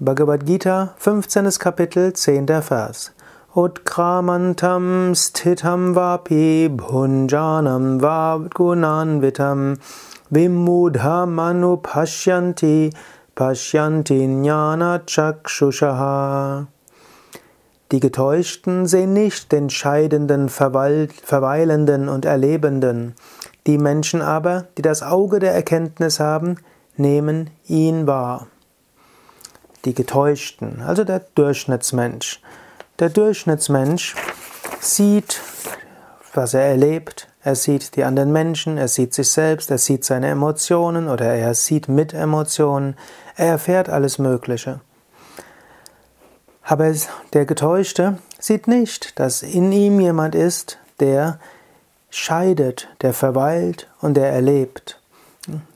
Bhagavad Gita, 15. Kapitel, 10. Vers. Utkramantam sthitam vapi bhunjanam vabgunanvitam vimudham anupashyanti pashyanti jnana chakshushaha. Die Getäuschten sehen nicht den Scheidenden, Verweilenden und Erlebenden. Die Menschen aber, die das Auge der Erkenntnis haben, nehmen ihn wahr die Getäuschten, also der Durchschnittsmensch. Der Durchschnittsmensch sieht, was er erlebt, er sieht die anderen Menschen, er sieht sich selbst, er sieht seine Emotionen oder er sieht mit Emotionen, er erfährt alles Mögliche. Aber der Getäuschte sieht nicht, dass in ihm jemand ist, der scheidet, der verweilt und der erlebt.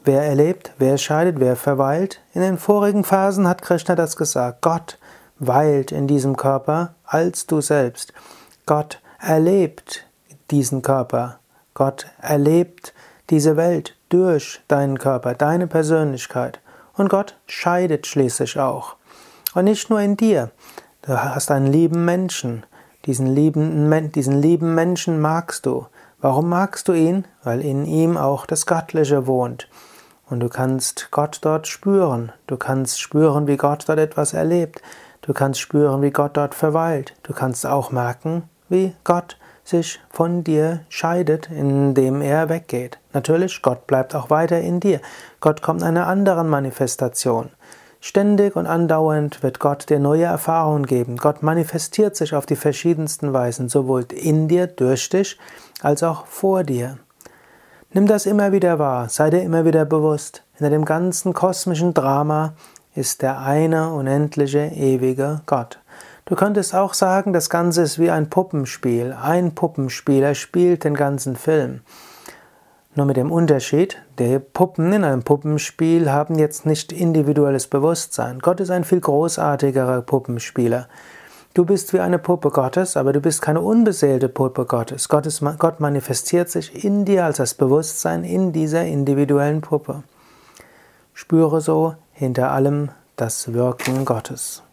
Wer erlebt, wer scheidet, wer verweilt? In den vorigen Phasen hat Krishna das gesagt. Gott weilt in diesem Körper als du selbst. Gott erlebt diesen Körper. Gott erlebt diese Welt durch deinen Körper, deine Persönlichkeit. Und Gott scheidet schließlich auch. Und nicht nur in dir. Du hast einen lieben Menschen. Diesen lieben, diesen lieben Menschen magst du. Warum magst du ihn? Weil in ihm auch das Göttliche wohnt. Und du kannst Gott dort spüren. Du kannst spüren, wie Gott dort etwas erlebt. Du kannst spüren, wie Gott dort verweilt. Du kannst auch merken, wie Gott sich von dir scheidet, indem er weggeht. Natürlich, Gott bleibt auch weiter in dir. Gott kommt in einer anderen Manifestation. Ständig und andauernd wird Gott dir neue Erfahrungen geben. Gott manifestiert sich auf die verschiedensten Weisen, sowohl in dir, durch dich, als auch vor dir. Nimm das immer wieder wahr, sei dir immer wieder bewusst. Hinter dem ganzen kosmischen Drama ist der eine unendliche, ewige Gott. Du könntest auch sagen, das Ganze ist wie ein Puppenspiel. Ein Puppenspieler spielt den ganzen Film. Nur mit dem Unterschied, die Puppen in einem Puppenspiel haben jetzt nicht individuelles Bewusstsein. Gott ist ein viel großartigerer Puppenspieler. Du bist wie eine Puppe Gottes, aber du bist keine unbeseelte Puppe Gottes. Gott, ist, Gott manifestiert sich in dir als das Bewusstsein in dieser individuellen Puppe. Spüre so hinter allem das Wirken Gottes.